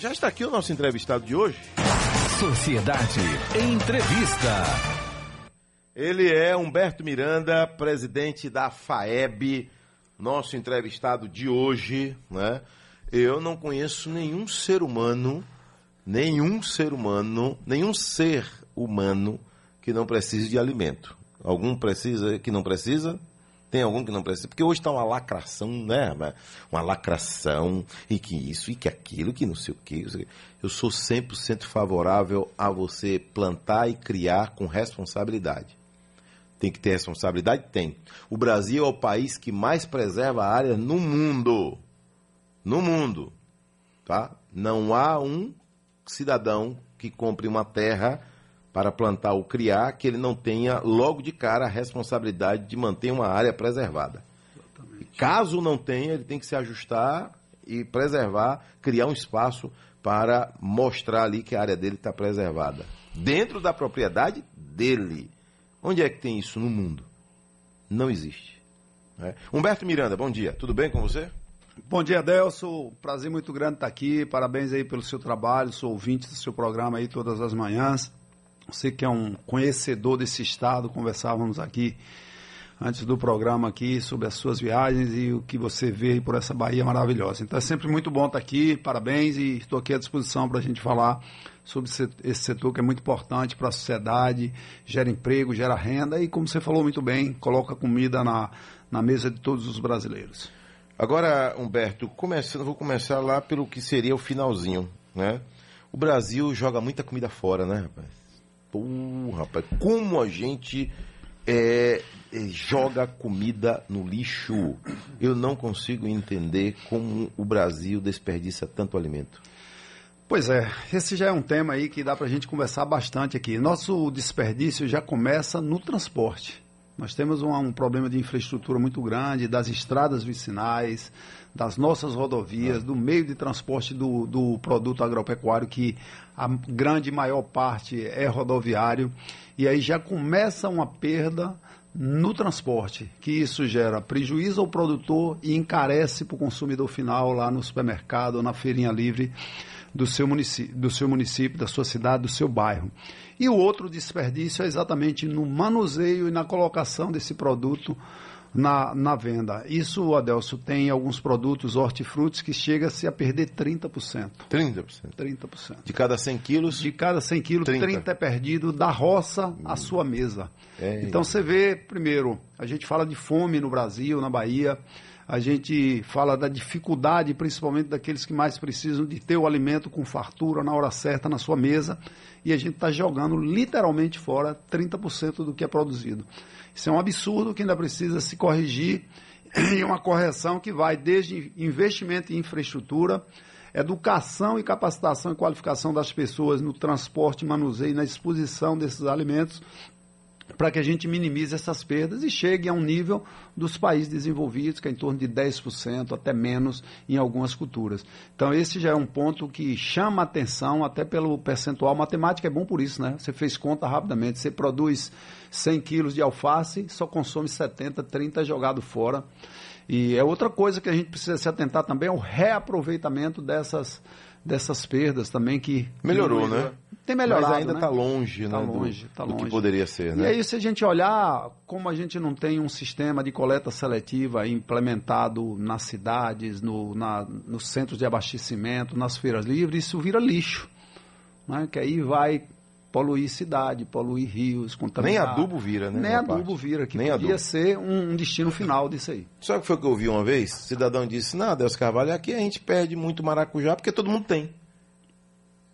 Já está aqui o nosso entrevistado de hoje. Sociedade Entrevista. Ele é Humberto Miranda, presidente da FAEB, nosso entrevistado de hoje, né? Eu não conheço nenhum ser humano, nenhum ser humano, nenhum ser humano que não precise de alimento. Algum precisa que não precisa? Tem algum que não precisa? Porque hoje está uma lacração, né? Uma lacração, e que isso, e que aquilo, que não sei o que. Eu sou 100% favorável a você plantar e criar com responsabilidade. Tem que ter responsabilidade? Tem. O Brasil é o país que mais preserva a área no mundo. No mundo. Tá? Não há um cidadão que compre uma terra para plantar ou criar que ele não tenha logo de cara a responsabilidade de manter uma área preservada. Caso não tenha, ele tem que se ajustar e preservar, criar um espaço para mostrar ali que a área dele está preservada. Dentro da propriedade dele. Onde é que tem isso no mundo? Não existe. Né? Humberto Miranda, bom dia. Tudo bem com você? Bom dia, Delso. Prazer muito grande estar aqui. Parabéns aí pelo seu trabalho. Sou ouvinte do seu programa aí todas as manhãs. Você que é um conhecedor desse estado, conversávamos aqui antes do programa aqui sobre as suas viagens e o que você vê por essa Bahia maravilhosa. Então é sempre muito bom estar aqui, parabéns e estou aqui à disposição para a gente falar sobre esse setor que é muito importante para a sociedade, gera emprego, gera renda e, como você falou muito bem, coloca comida na, na mesa de todos os brasileiros. Agora, Humberto, começando, vou começar lá pelo que seria o finalzinho, né? O Brasil joga muita comida fora, né, rapaz? Pô, rapaz, como a gente é, é, joga comida no lixo. Eu não consigo entender como o Brasil desperdiça tanto alimento. Pois é, esse já é um tema aí que dá para a gente conversar bastante aqui. Nosso desperdício já começa no transporte. Nós temos um, um, problema de infraestrutura muito grande, das estradas vicinais, das nossas rodovias, do meio de transporte do, do produto agropecuário, que a grande maior parte é rodoviário. E aí já começa uma perda no transporte, que isso gera prejuízo ao produtor e encarece para o consumidor final lá no supermercado na feirinha livre do seu, município, do seu município, da sua cidade, do seu bairro. E o outro desperdício é exatamente no manuseio e na colocação desse produto na, na venda. Isso, Adelso, tem alguns produtos hortifrutis que chega-se a perder 30%. 30%? 30%. De cada 100 quilos? De cada 100 quilos, 30, 30 é perdido da roça hum. à sua mesa. É, então você vê, primeiro, a gente fala de fome no Brasil, na Bahia, a gente fala da dificuldade, principalmente daqueles que mais precisam de ter o alimento com fartura na hora certa na sua mesa, e a gente está jogando literalmente fora 30% do que é produzido. Isso é um absurdo que ainda precisa se corrigir e uma correção que vai desde investimento em infraestrutura, educação e capacitação e qualificação das pessoas no transporte, manuseio e na exposição desses alimentos, para que a gente minimize essas perdas e chegue a um nível dos países desenvolvidos, que é em torno de 10%, até menos em algumas culturas. Então, esse já é um ponto que chama atenção, até pelo percentual. Matemática é bom por isso, né? Você fez conta rapidamente, você produz 100 quilos de alface, só consome 70, 30 é jogado fora. E é outra coisa que a gente precisa se atentar também, é o reaproveitamento dessas, dessas perdas também que... Melhorou, né? Tem melhorado. Mas ainda está né? longe, tá né? Longe, do, tá do longe. que poderia ser, né? E aí, se a gente olhar como a gente não tem um sistema de coleta seletiva implementado nas cidades, no, na, nos centros de abastecimento, nas feiras livres, isso vira lixo. Né? Que aí vai poluir cidade, poluir rios, contaminar. Nem adubo vira, né? Nem adubo parte. vira, que Nem podia adubo. ser um, um, destino final disso aí. Sabe o que foi que eu ouvi uma vez? O cidadão disse, não, Deus Carvalho, aqui a gente perde muito maracujá porque todo mundo tem.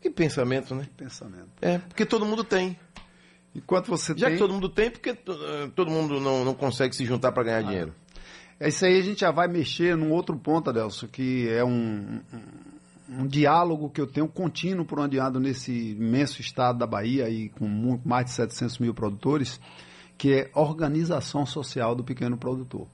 Que pensamento, né? Que pensamento. É, porque todo mundo tem. Enquanto você Já tem... que todo mundo tem, porque eh, todo mundo não, não consegue se juntar para ganhar ah, dinheiro? É isso aí, a gente já vai mexer num outro ponto, Adelso, que é um, um, um diálogo que eu tenho contínuo por onde ando nesse imenso estado da Bahia e com muito, mais de 700 mil produtores, que é organização social do pequeno produtor.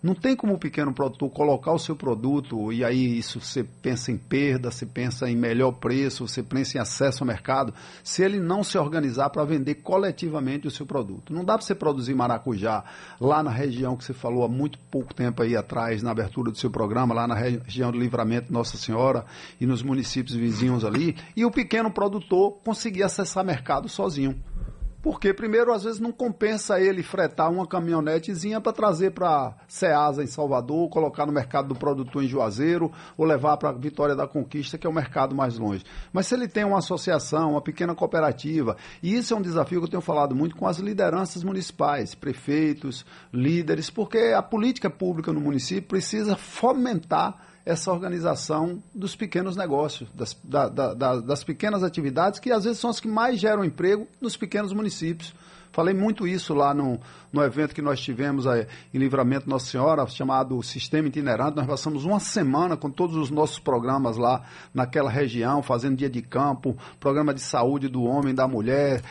Não tem como o pequeno produtor colocar o seu produto e aí isso você pensa em perda, você pensa em melhor preço, você pensa em acesso ao mercado, se ele não se organizar para vender coletivamente o seu produto. Não dá para você produzir maracujá lá na região que você falou há muito pouco tempo aí atrás, na abertura do seu programa, lá na região do Livramento Nossa Senhora e nos municípios vizinhos ali, e o pequeno produtor conseguir acessar mercado sozinho. Porque, primeiro, às vezes não compensa ele fretar uma caminhonetezinha para trazer para Ceasa em Salvador, colocar no mercado do produtor em Juazeiro, ou levar para Vitória da Conquista, que é o mercado mais longe. Mas se ele tem uma associação, uma pequena cooperativa, e isso é um desafio que eu tenho falado muito com as lideranças municipais, prefeitos, líderes, porque a política pública no município precisa fomentar essa organização dos pequenos negócios, das, da, da, das pequenas atividades, que às vezes são as que mais geram emprego nos pequenos municípios. Falei muito isso lá no, no evento que nós tivemos aí, em Livramento Nossa Senhora, chamado Sistema Itinerante. Nós passamos uma semana com todos os nossos programas lá naquela região, fazendo dia de campo, programa de saúde do homem, da mulher,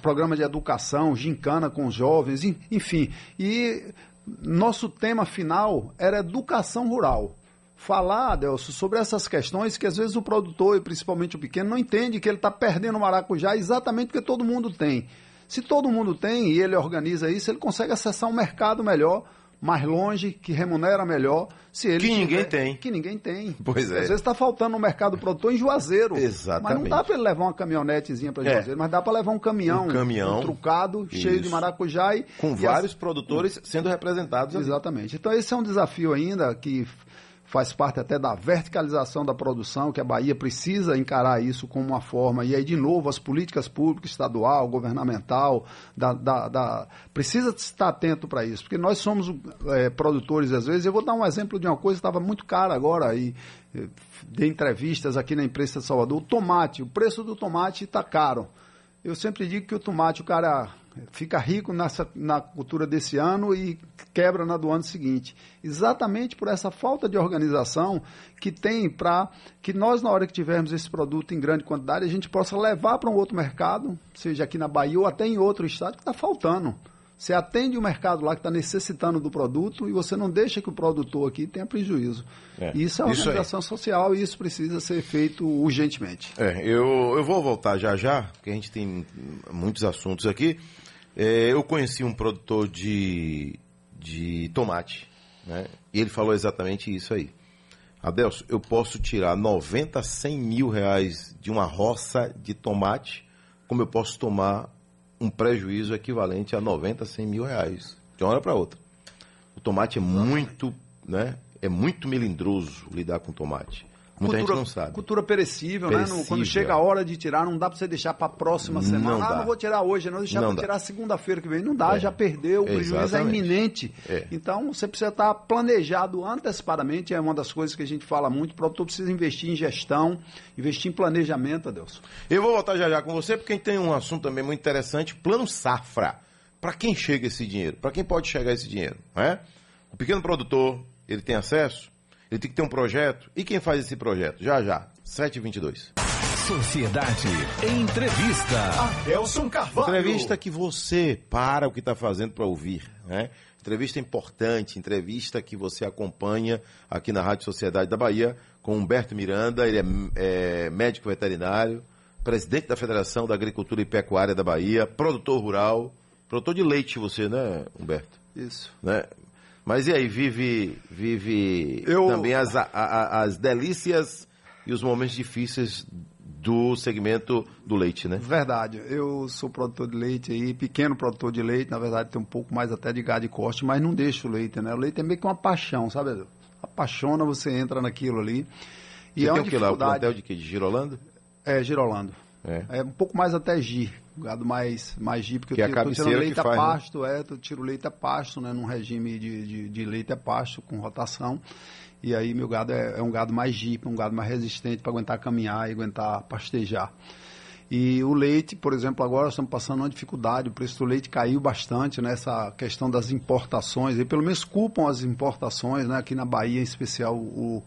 programa de educação, gincana com os jovens, enfim. E nosso tema final era educação rural falar, Adelso, sobre essas questões que às vezes o produtor, e principalmente o pequeno, não entende que ele está perdendo o maracujá exatamente porque todo mundo tem. Se todo mundo tem e ele organiza isso, ele consegue acessar um mercado melhor, mais longe, que remunera melhor. Se ele que tiver, ninguém tem. Que ninguém tem. Pois é. Às vezes está faltando no mercado produtor em Juazeiro. Exatamente. Mas não dá para ele levar uma caminhonetezinha para é. Juazeiro, é. mas dá para levar um caminhão, um caminhão um trucado, isso. cheio de maracujá. E, Com e vários as... produtores sendo representados. Exatamente. Ali. Então esse é um desafio ainda que faz parte até da verticalização da produção, que a Bahia precisa encarar isso como uma forma, e aí, de novo, as políticas públicas, estadual, governamental, da, da, da precisa estar atento para isso, porque nós somos é, produtores, às vezes, eu vou dar um exemplo de uma coisa que estava muito cara agora, e dei entrevistas aqui na imprensa de Salvador, o tomate, o preço do tomate está caro. Eu sempre digo que o tomate, o cara fica rico nessa, na cultura desse ano e quebra na do ano seguinte. Exatamente por essa falta de organização que tem para que nós, na hora que tivermos esse produto em grande quantidade, a gente possa levar para um outro mercado, seja aqui na Bahia ou até em outro estado, que está faltando. Você atende o mercado lá que está necessitando do produto e você não deixa que o produtor aqui tenha prejuízo. É, isso é uma organização social e isso precisa ser feito urgentemente. É, eu, eu vou voltar já já, porque a gente tem muitos assuntos aqui. É, eu conheci um produtor de, de tomate, né? E ele falou exatamente isso aí. Adelso, eu posso tirar 90, 100 mil reais de uma roça de tomate, como eu posso tomar um prejuízo equivalente a 90, 100 mil reais, de uma hora para outra. O tomate é muito, né? É muito melindroso lidar com tomate. Muita cultura, gente não sabe. Cultura perecível, perecível. né? quando chega a hora de tirar, não dá para você deixar para a próxima semana. Não ah, dá. não vou tirar hoje, não deixar para tirar segunda-feira que vem. Não dá, é. já perdeu, o prejuízo é iminente. É. Então você precisa estar planejado antecipadamente, é uma das coisas que a gente fala muito. O produtor precisa investir em gestão, investir em planejamento, Adelson. Eu vou voltar já já com você, porque tem um assunto também muito interessante, plano safra. Para quem chega esse dinheiro? Para quem pode chegar esse dinheiro? É? O pequeno produtor, ele tem acesso? Ele tem que ter um projeto. E quem faz esse projeto? Já, já. 722. Sociedade Entrevista. Adelson Carvalho. Entrevista que você para o que está fazendo para ouvir. Né? Entrevista importante, entrevista que você acompanha aqui na Rádio Sociedade da Bahia com Humberto Miranda. Ele é, é médico veterinário, presidente da Federação da Agricultura e Pecuária da Bahia, produtor rural, produtor de leite você, né, Humberto? Isso. Né? Mas e aí, vive, vive Eu... também as, a, as delícias e os momentos difíceis do segmento do leite, né? Verdade. Eu sou produtor de leite aí, pequeno produtor de leite, na verdade tem um pouco mais até de gado de corte, mas não deixo o leite, né? O leite é meio que uma paixão, sabe? Apaixona, você entra naquilo ali. E você é tem o que lá? O plantel de quê? De Girolando? É, Girolando. É. é um pouco mais até Gi, gado mais, mais Gi, porque que eu, é tô tirando leite a faz, né? pasto, né? é, eu tiro leite a pasto, né, num regime de, de, de leite a pasto, com rotação. E aí meu gado é, é um gado mais Jeep, um gado mais resistente para aguentar caminhar e aguentar pastejar. E o leite, por exemplo, agora estamos passando uma dificuldade, o preço do leite caiu bastante nessa questão das importações, e pelo menos culpam as importações, né? aqui na Bahia em especial o,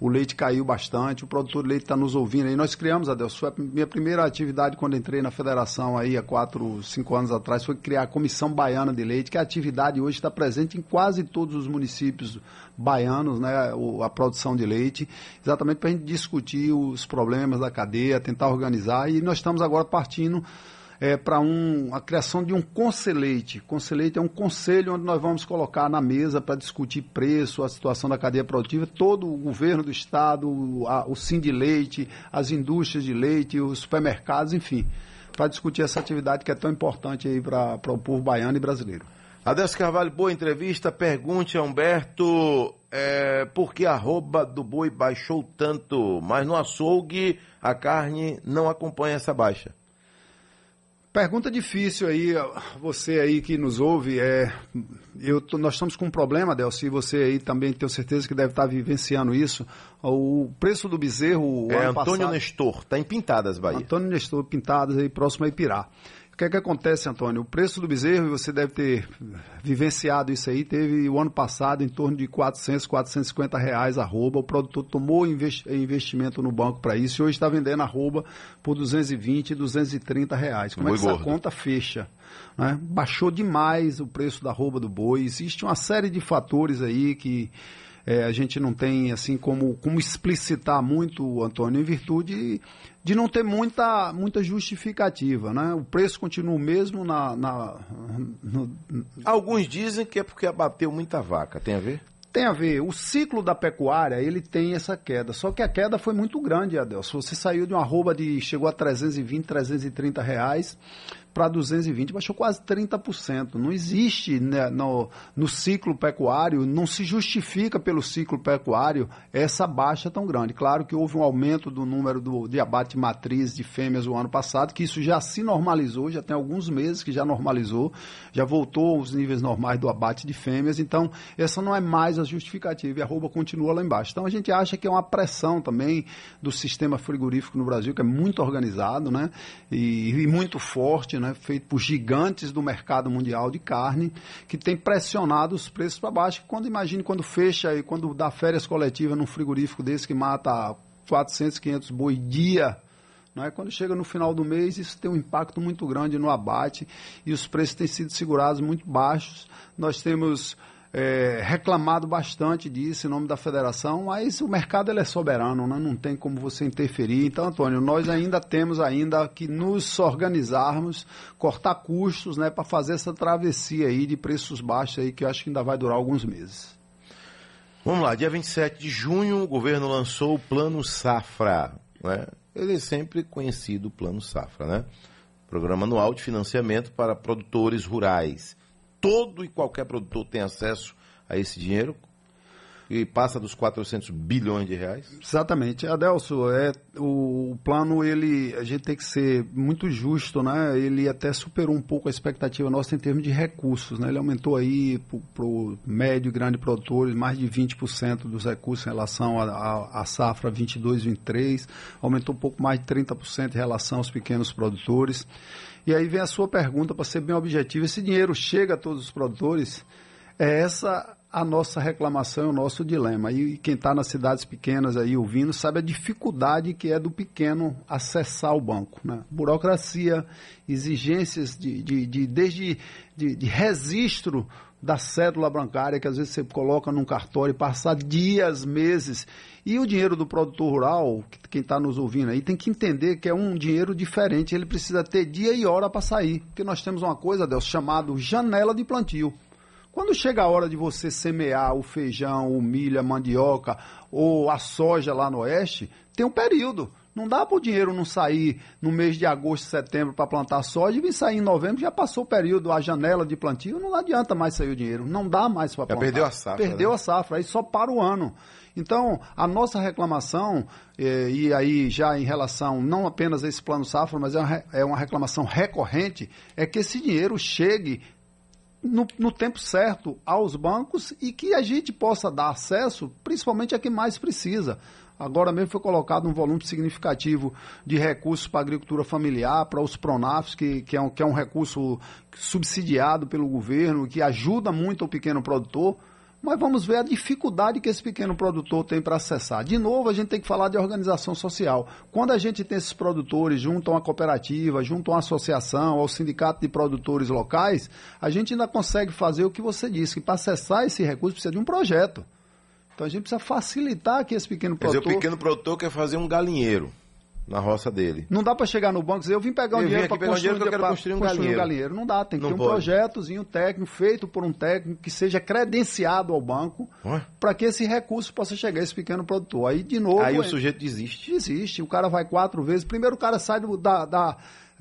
o leite caiu bastante, o produtor de leite está nos ouvindo aí. Nós criamos, Adelso, foi a minha primeira atividade quando entrei na federação aí há quatro, cinco anos atrás, foi criar a Comissão Baiana de Leite, que a atividade hoje está presente em quase todos os municípios baianos, né, a produção de leite, exatamente para a gente discutir os problemas da cadeia, tentar organizar, e nós estamos agora partindo é, para um, a criação de um conselheite. Conselheite é um conselho onde nós vamos colocar na mesa para discutir preço, a situação da cadeia produtiva, todo o governo do estado, o, a, o Sim de Leite, as indústrias de leite, os supermercados, enfim, para discutir essa atividade que é tão importante aí para o povo baiano e brasileiro. Adesso Carvalho, boa entrevista. Pergunte a Humberto é, por que a arroba do boi baixou tanto, mas no açougue a carne não acompanha essa baixa. Pergunta difícil aí, você aí que nos ouve, é, eu, nós estamos com um problema, Delci, você aí também tenho certeza que deve estar vivenciando isso. O preço do bezerro. É Antônio passado, Nestor, está em Pintadas, Bahia. Antônio Nestor, Pintadas, aí próximo a Ipirá. O que é que acontece, Antônio? O preço do bezerro, você deve ter vivenciado isso aí, teve o ano passado em torno de 400, 450 reais arroba. O produtor tomou investimento no banco para isso e hoje está vendendo arroba por 220, 230 reais. Como é que essa conta fecha? Né? Baixou demais o preço da arroba do boi. Existe uma série de fatores aí que é, a gente não tem assim como, como explicitar muito, Antônio, em virtude de não ter muita, muita justificativa. Né? O preço continua o mesmo na. na no... Alguns dizem que é porque abateu muita vaca. Tem a ver? Tem a ver. O ciclo da pecuária, ele tem essa queda. Só que a queda foi muito grande, Adelson. Você saiu de uma arroba de... chegou a 320, 330 reais para 220, baixou quase 30%. Não existe né, no, no ciclo pecuário, não se justifica pelo ciclo pecuário essa baixa tão grande. Claro que houve um aumento do número do, de abate matriz de fêmeas o ano passado, que isso já se normalizou, já tem alguns meses que já normalizou, já voltou aos níveis normais do abate de fêmeas, então essa não é mais a justificativa e a arroba continua lá embaixo. Então a gente acha que é uma pressão também do sistema frigorífico no Brasil, que é muito organizado né, e, e muito forte, né, feito por gigantes do mercado mundial de carne, que tem pressionado os preços para baixo. Quando imagine quando fecha e quando dá férias coletivas num frigorífico desse que mata 400, 500 boi dia, é? Quando chega no final do mês, isso tem um impacto muito grande no abate e os preços têm sido segurados muito baixos. Nós temos é, reclamado bastante disso em nome da federação, mas o mercado ele é soberano, né? não tem como você interferir. Então, Antônio, nós ainda temos ainda que nos organizarmos, cortar custos né, para fazer essa travessia aí de preços baixos aí, que eu acho que ainda vai durar alguns meses. Vamos lá, dia 27 de junho, o governo lançou o Plano Safra. Né? Ele é sempre conhecido, o Plano Safra, né? Programa anual de financiamento para produtores rurais todo e qualquer produtor tem acesso a esse dinheiro e passa dos 400 bilhões de reais? Exatamente. Adelso, é, o, plano, ele, a gente tem que ser muito justo, né? Ele até superou um pouco a expectativa nossa em termos de recursos, né? Ele aumentou aí para o médio e grande produtores mais de 20% dos recursos em relação à safra 22, 23, aumentou um pouco mais de 30% em relação aos pequenos produtores. E aí vem a sua pergunta, para ser bem objetivo: esse dinheiro chega a todos os produtores? É essa a nossa reclamação, o nosso dilema. E quem está nas cidades pequenas aí ouvindo sabe a dificuldade que é do pequeno acessar o banco. Né? Burocracia, exigências de, de, de desde de, de registro da cédula bancária, que às vezes você coloca num cartório passa dias, meses. E o dinheiro do produtor rural, quem está nos ouvindo aí, tem que entender que é um dinheiro diferente. Ele precisa ter dia e hora para sair. Porque nós temos uma coisa, Deus, chamado janela de plantio. Quando chega a hora de você semear o feijão, o milho, a mandioca ou a soja lá no oeste, tem um período. Não dá para o dinheiro não sair no mês de agosto, setembro para plantar soja e vir sair em novembro, já passou o período, a janela de plantio, não adianta mais sair o dinheiro. Não dá mais para plantar. Já perdeu a safra. Perdeu né? a safra, aí só para o ano. Então, a nossa reclamação, eh, e aí já em relação não apenas a esse plano safra, mas é uma, é uma reclamação recorrente, é que esse dinheiro chegue no, no, tempo certo aos bancos e que a gente possa dar acesso, principalmente a quem mais precisa. Agora mesmo foi colocado um volume significativo de recursos para a agricultura familiar, para os PRONAFs, que, que, é um, que é um recurso subsidiado pelo governo, que ajuda muito o pequeno produtor. mas vamos ver a dificuldade que esse pequeno produtor tem para acessar. De novo, a gente tem que falar de organização social. Quando a gente tem esses produtores junto a uma cooperativa, junto a uma associação, ao sindicato de produtores locais, a gente ainda consegue fazer o que você disse, que para acessar esse recurso precisa de um projeto. Então a gente precisa facilitar que esse pequeno produtor. Quer dizer, o pequeno produtor quer fazer um galinheiro na roça dele. Não dá para chegar no banco e dizer, eu vim pegar um dinheiro para construir, um, que eu quero construir, um, construir galinheiro. um galinheiro. Não dá, tem que Não ter um pode. projetozinho técnico feito por um técnico que seja credenciado ao banco para que esse recurso possa chegar a esse pequeno produtor. Aí, de novo... Aí é, o sujeito desiste. Desiste. O cara vai quatro vezes. Primeiro o cara sai do, da, da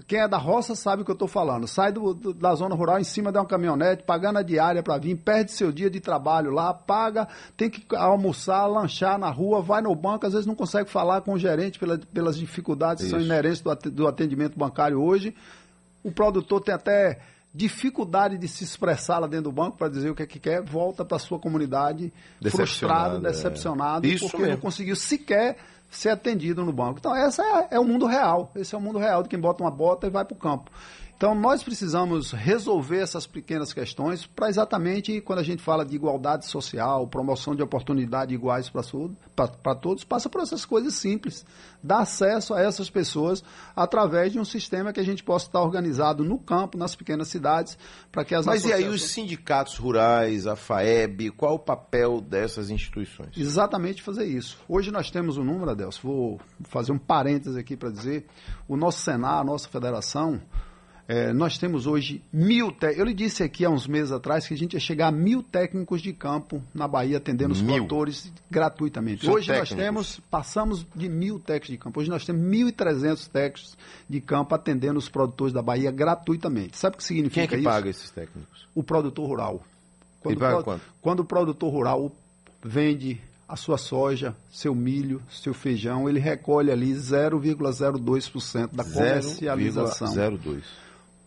quem é da roça sabe o que eu estou falando. Sai do, do, da zona rural em cima de uma caminhonete, pagando a diária para vir, perde seu dia de trabalho lá, paga, tem que almoçar, lanchar na rua, vai no banco, às vezes não consegue falar com o gerente pela, pelas dificuldades Isso. que são inerentes do atendimento bancário hoje. O produtor tem até dificuldade de se expressar lá dentro do banco para dizer o que é que quer, volta para sua comunidade frustrado, decepcionado, é. porque mesmo. não conseguiu sequer ser atendido no banco. Então, esse é, é o mundo real. Esse é o mundo real de quem bota uma bota e vai para o campo. Então, nós precisamos resolver essas pequenas questões para exatamente quando a gente fala de igualdade social, promoção de oportunidades iguais para todos, passa por essas coisas simples. Dar acesso a essas pessoas através de um sistema que a gente possa estar organizado no campo, nas pequenas cidades, para que as Mas associações... e aí os sindicatos rurais, a FAEB, qual o papel dessas instituições? Exatamente fazer isso. Hoje nós temos um número, Adelso, vou fazer um parênteses aqui para dizer, o nosso Senar, a nossa federação, é, nós temos hoje mil técnicos. Eu lhe disse aqui há uns meses atrás que a gente ia chegar a mil técnicos de campo na Bahia atendendo os produtores gratuitamente. São hoje técnicos. nós temos, passamos de mil técnicos de campo. Hoje nós temos 1.300 técnicos de campo atendendo os produtores da Bahia gratuitamente. Sabe o que significa Quem é que isso? paga esses técnicos? O produtor rural. Quando, paga quanto? quando o produtor rural vende a sua soja, seu milho, seu feijão, ele recolhe ali 0,02% da comercialização. 0,02%.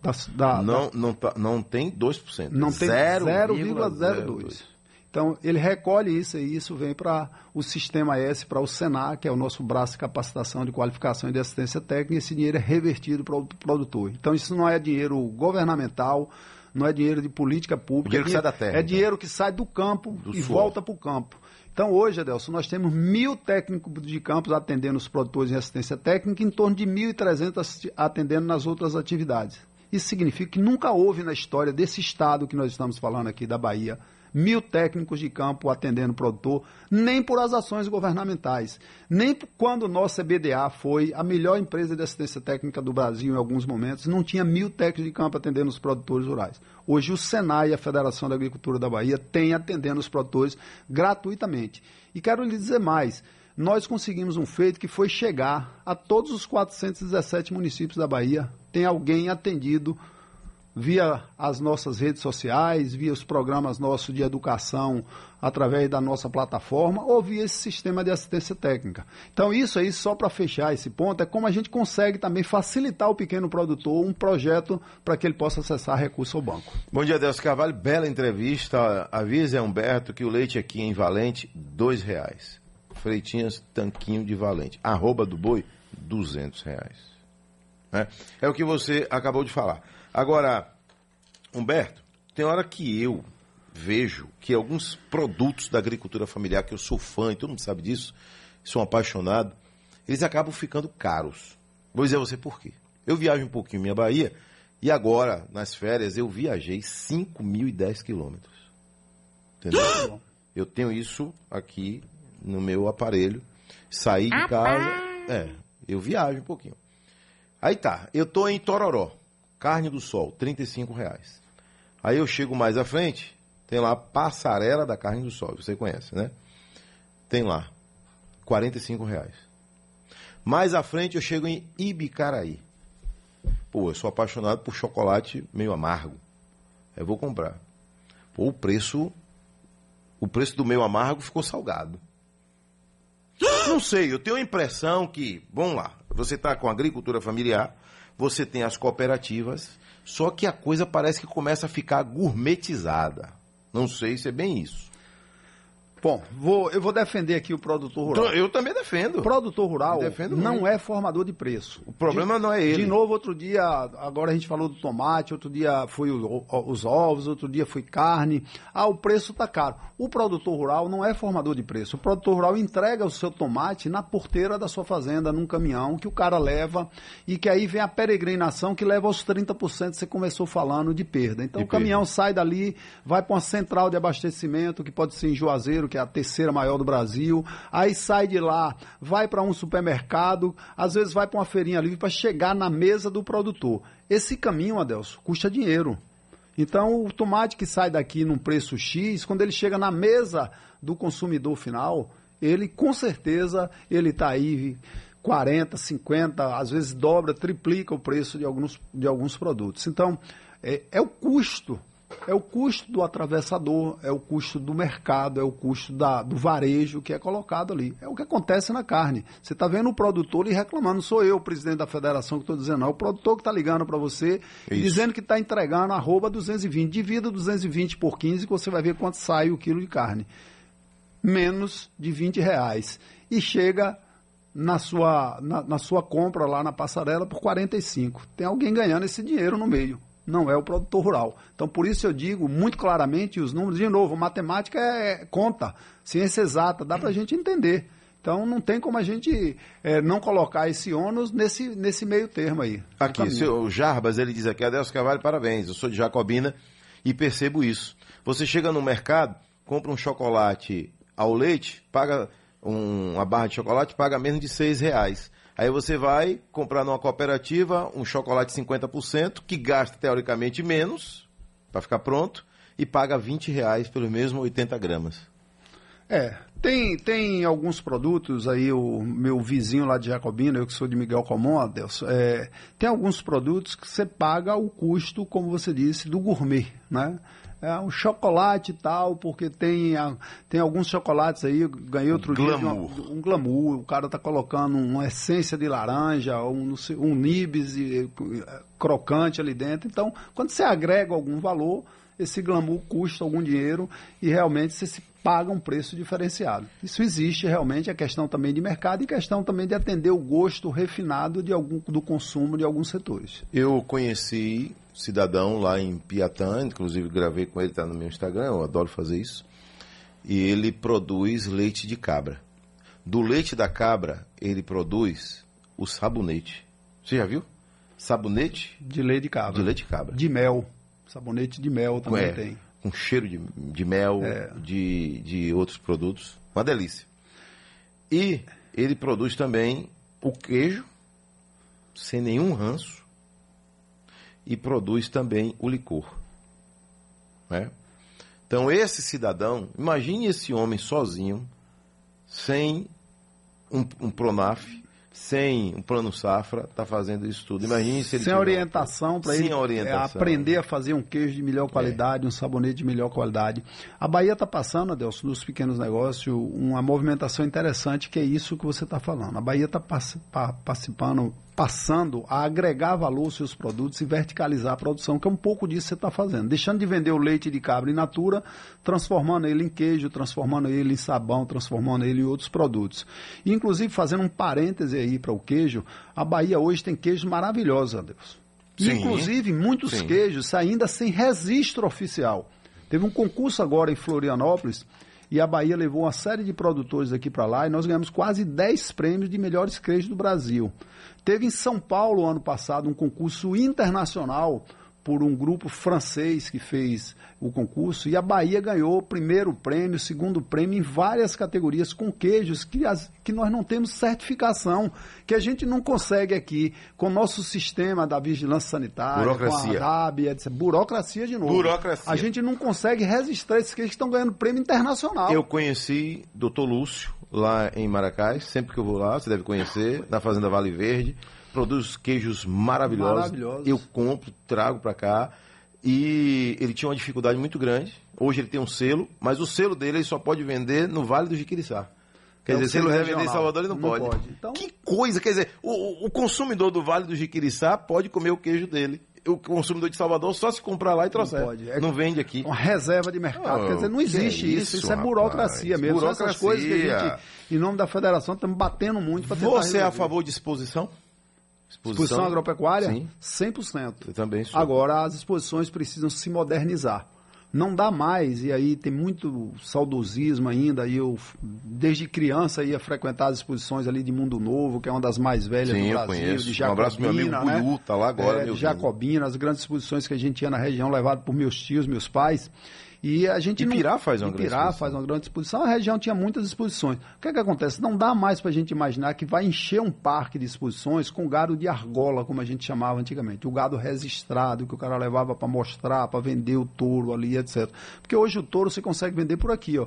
Da, da, não, da... Não, tá, não tem 2%. Não tem 0,02%. Então, ele recolhe isso e isso vem para o Sistema S, para o Senar, que é o nosso braço de capacitação, de qualificação e de assistência técnica, e esse dinheiro é revertido para o produtor. Então, isso não é dinheiro governamental, não é dinheiro de política pública. Dinheiro é, que sai da terra. É então. dinheiro que sai do campo do e suor. volta para o campo. Então, hoje, Adelson, nós temos mil técnicos de campos atendendo os produtores em assistência técnica e em torno de 1.300 atendendo nas outras atividades. Isso significa que nunca houve na história desse estado que nós estamos falando aqui, da Bahia, mil técnicos de campo atendendo o produtor, nem por as ações governamentais, nem quando nossa BDA foi a melhor empresa de assistência técnica do Brasil em alguns momentos, não tinha mil técnicos de campo atendendo os produtores rurais. Hoje o Senai, a Federação da Agricultura da Bahia, tem atendendo os produtores gratuitamente. E quero lhe dizer mais, nós conseguimos um feito que foi chegar a todos os 417 municípios da Bahia. Tem alguém atendido via as nossas redes sociais, via os programas nossos de educação através da nossa plataforma ou via esse sistema de assistência técnica. Então, isso aí, só para fechar esse ponto, é como a gente consegue também facilitar o pequeno produtor um projeto para que ele possa acessar recurso ao banco. Bom dia, Deus Carvalho. Bela entrevista. Avisa Humberto que o leite aqui em Valente, dois reais. Freitinhas Tanquinho de Valente. Arroba do boi, duzentos reais. É, é o que você acabou de falar. Agora, Humberto, tem hora que eu vejo que alguns produtos da agricultura familiar, que eu sou fã e todo mundo sabe disso, sou apaixonado, eles acabam ficando caros. Vou dizer a você por quê. Eu viajo um pouquinho minha Bahia e agora, nas férias, eu viajei 5.010 quilômetros. Entendeu? Eu tenho isso aqui no meu aparelho, saí de casa. É, eu viajo um pouquinho. Aí tá, eu tô em Tororó, carne do sol, 35 reais. Aí eu chego mais à frente, tem lá passarela da carne do sol, você conhece, né? Tem lá, 45 reais. Mais à frente eu chego em Ibicaraí. Pô, eu sou apaixonado por chocolate meio amargo. Eu vou comprar. Pô, o preço, o preço do meu amargo ficou salgado. Não sei, eu tenho a impressão que, vamos lá, você está com agricultura familiar, você tem as cooperativas, só que a coisa parece que começa a ficar gourmetizada. Não sei se é bem isso. Bom, vou, eu vou defender aqui o produtor rural. Eu também defendo. O produtor rural não muito. é formador de preço. O problema de, não é ele. De novo, outro dia, agora a gente falou do tomate, outro dia foi o, os ovos, outro dia foi carne. Ah, o preço está caro. O produtor rural não é formador de preço. O produtor rural entrega o seu tomate na porteira da sua fazenda, num caminhão, que o cara leva e que aí vem a peregrinação que leva aos 30% que você começou falando de perda. Então de o caminhão perda. sai dali, vai para uma central de abastecimento, que pode ser em Juazeiro, que é a terceira maior do Brasil, aí sai de lá, vai para um supermercado, às vezes vai para uma feirinha livre para chegar na mesa do produtor. Esse caminho, Adelso, custa dinheiro. Então, o tomate que sai daqui num preço X, quando ele chega na mesa do consumidor final, ele com certeza ele está aí 40, 50, às vezes dobra, triplica o preço de alguns, de alguns produtos. Então, é, é o custo é o custo do atravessador, é o custo do mercado, é o custo da, do varejo que é colocado ali. É o que acontece na carne. Você está vendo o produtor e reclamando, sou eu, presidente da federação, que estou dizendo, não. É o produtor que está ligando para você e dizendo que está entregando arroba 220. Divida 220 por 15 que você vai ver quanto sai o quilo de carne. Menos de 20 reais. E chega na sua, na, na sua compra lá na passarela por 45. Tem alguém ganhando esse dinheiro no meio não é o produtor rural. Então, por isso eu digo muito claramente os números. De novo, matemática é, é conta, ciência exata, dá para a gente entender. Então, não tem como a gente é, não colocar esse ônus nesse, nesse meio termo aí. Aqui, o Jarbas, ele diz aqui, Adelso Carvalho, parabéns, eu sou de Jacobina e percebo isso. Você chega no mercado, compra um chocolate ao leite, paga um, uma barra de chocolate, paga menos de seis reais. Aí você vai comprar numa cooperativa um chocolate 50%, que gasta teoricamente menos, para ficar pronto, e paga 20 reais pelo mesmo 80 gramas. É, tem, tem alguns produtos aí, o meu vizinho lá de Jacobina, eu que sou de Miguel Comum, Adelson, é, tem alguns produtos que você paga o custo, como você disse, do gourmet, né? é um chocolate e tal, porque tem, tem alguns chocolates aí, ganhei outro glamour. dia uma, um glamour, o cara tá colocando uma essência de laranja, um, um nibs crocante ali dentro. Então, quando você agrega algum valor, esse glamour custa algum dinheiro e realmente você se paga um preço diferenciado. Isso existe realmente, é questão também de mercado e questão também de atender o gosto refinado de algum, do consumo de alguns setores. Eu conheci cidadão lá em Piatã, inclusive gravei com ele, está no meu Instagram, eu adoro fazer isso. E ele produz leite de cabra. Do leite da cabra, ele produz o sabonete. Você já viu? Sabonete? De leite de cabra. De leite de cabra. De mel. Sabonete de mel também é, tem. Com cheiro de, de mel, é. de, de outros produtos. Uma delícia. E ele produz também o queijo, sem nenhum ranço e produz também o licor. Né? Então, esse cidadão, imagine esse homem sozinho, sem um, um Pronaf, sem um plano safra, está fazendo isso tudo. Imagine se ele sem orientação para ele orientação. É, aprender a fazer um queijo de melhor qualidade, é. um sabonete de melhor qualidade. A Bahia está passando, Adelson, nos pequenos negócios, uma movimentação interessante que é isso que você está falando. A Bahia está participando passando a agregar valor aos seus produtos e verticalizar a produção, que é um pouco disso que você está fazendo. Deixando de vender o leite de cabra in natura, transformando ele em queijo, transformando ele em sabão, transformando ele em outros produtos. E, inclusive, fazendo um parêntese aí para o queijo, a Bahia hoje tem queijos maravilhosos, Deus. Sim, inclusive, muitos sim. queijos ainda sem registro oficial. Teve um concurso agora em Florianópolis e a Bahia levou uma série de produtores aqui para lá e nós ganhamos quase 10 prêmios de melhores queijos do Brasil. Teve em São Paulo, ano passado, um concurso internacional por um grupo francês que fez o concurso e a Bahia ganhou o primeiro prêmio, segundo prêmio em várias categorias com queijos que, as, que nós não temos certificação, que a gente não consegue aqui com o nosso sistema da vigilância sanitária, burocracia. com a RAB, etc. Burocracia de novo. Burocracia. A gente não consegue registrar esses queijos que estão ganhando prêmio internacional. Eu conheci doutor Lúcio lá em Maracás, sempre que eu vou lá, você deve conhecer, na Fazenda Vale Verde produz queijos maravilhosos. maravilhosos. Eu compro, trago para cá. E ele tinha uma dificuldade muito grande. Hoje ele tem um selo, mas o selo dele ele só pode vender no Vale do Jiquiriçá. Quer é dizer, se ele não vender em Salvador, ele não, não pode. pode. Então... Que coisa, quer dizer, o, o, consumidor do Vale do Jiquiriçá pode comer o queijo dele. o consumidor de Salvador só se comprar lá e trouxer. Não pode. É não vende aqui. Uma reserva de mercado. Oh, Quer dizer, não existe isso, isso. Isso é burocracia mesmo. Burocracia. Essas coisas que a gente, em nome da federação, estamos batendo muito para tentar Você resolver. é a favor de exposição? Exposição, exposição agropecuária? Sim. 100%. Eu também sou. Agora, as exposições precisam se modernizar não dá mais, e aí tem muito saudosismo ainda, e eu desde criança ia frequentar as exposições ali de Mundo Novo, que é uma das mais velhas Sim, do Brasil, conheço. de Jacobina, um abraço meu amigo né? Buiú, tá lá agora. É, de Jacobina, as grandes exposições que a gente tinha na região, levado por meus tios, meus pais, e a gente Ipirá não, faz uma Ipirá grande exposição. faz uma grande exposição. A região tinha muitas exposições. O que é que acontece? Não dá mais para a gente imaginar que vai encher um parque de exposições com gado de argola, como a gente chamava antigamente. O gado registrado, que o cara levava para mostrar, para vender o touro ali, etc. Porque hoje o touro você consegue vender por aqui, ó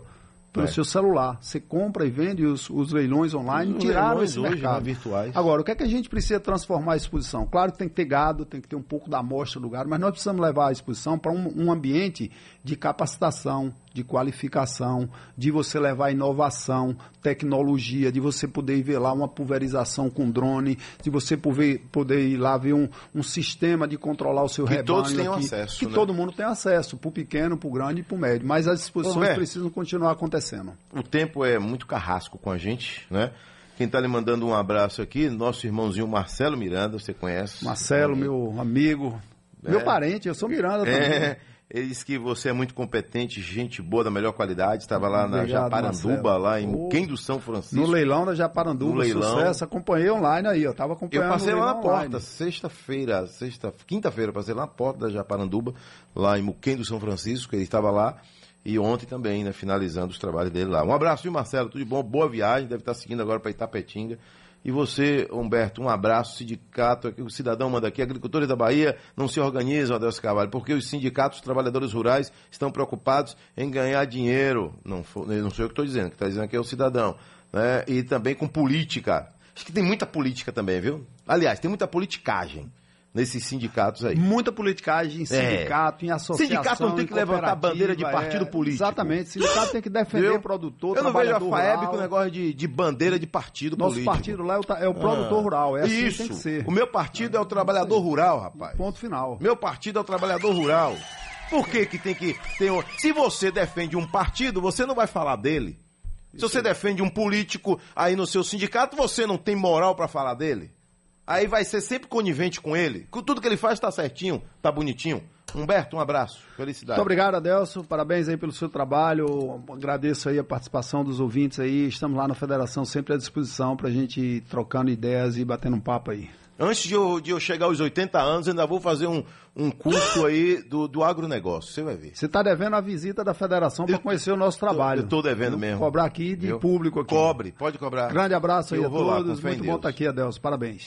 pelo é. seu celular. Você compra e vende os, os leilões online, os tiraram leilões esse hoje, mercado. Né, virtuais. Agora, o que é que a gente precisa transformar a exposição? Claro que tem que ter gado, tem que ter um pouco da amostra do gado, mas nós precisamos levar a exposição para um, um ambiente de capacitação, de qualificação, de você levar inovação, tecnologia, de você poder ver lá uma pulverização com drone, de você poder, poder ir lá ver um, um sistema de controlar o seu que rebanho. Todos tenham acesso. Que né? todo mundo tem acesso, para o pequeno, para o grande e para o médio. Mas as exposições precisam continuar acontecendo. O tempo é muito carrasco com a gente, né? Quem está lhe mandando um abraço aqui, nosso irmãozinho Marcelo Miranda, você conhece? Marcelo, meu amigo, é. meu parente, eu sou Miranda é. Ele disse que você é muito competente, gente boa, da melhor qualidade. Estava lá na Obrigado, Japaranduba, Marcelo. lá em Muquem do São Francisco. No leilão da Japaranduba, no leilão. sucesso. Acompanhei online aí, eu estava acompanhando Eu passei lá na porta, sexta-feira, sexta, quinta-feira, passei lá na porta da Japaranduba, lá em Muquem do São Francisco, ele estava lá. E ontem também, né, finalizando os trabalhos dele lá. Um abraço, viu, Marcelo? Tudo de bom? Boa viagem, deve estar seguindo agora para Itapetinga. E você, Humberto, um abraço. Sindicato, o cidadão manda aqui, agricultores da Bahia não se organizam, Adelso Carvalho, porque os sindicatos, os trabalhadores rurais estão preocupados em ganhar dinheiro. Não, não sou eu que estou dizendo, que está dizendo aqui é o cidadão. Né? E também com política. Acho que tem muita política também, viu? Aliás, tem muita politicagem nesses sindicatos aí. Muita politicagem em sindicato, é. em associação. Sindicato não tem que levantar bandeira de partido é, político. Exatamente. Sindicato tem que defender o produtor. Eu não vejo a FAEB com negócio de, de bandeira de partido Nosso político. Nosso partido lá é o, é o produtor ah. rural. É assim Isso. tem que ser. O meu partido é o trabalhador rural, rapaz. Ponto final. Meu partido é o trabalhador rural. Por que, que tem que ter. Um... Se você defende um partido, você não vai falar dele. Se você defende um político aí no seu sindicato, você não tem moral para falar dele? Aí vai ser sempre conivente com ele. Tudo que ele faz está certinho, está bonitinho. Humberto, um abraço. Felicidade. Muito obrigado, Adelso. Parabéns aí pelo seu trabalho. Agradeço aí a participação dos ouvintes aí. Estamos lá na Federação sempre à disposição para a gente ir trocando ideias e batendo um papo aí. Antes de eu, de eu chegar aos 80 anos, ainda vou fazer um, um curso aí do, do agronegócio. Você vai ver. Você está devendo a visita da federação para conhecer o nosso trabalho. Eu estou devendo mesmo. Cobrar aqui de público aqui. Cobre, pode cobrar. Grande abraço aí eu a todos. Muito bom estar aqui, Adelso. Parabéns.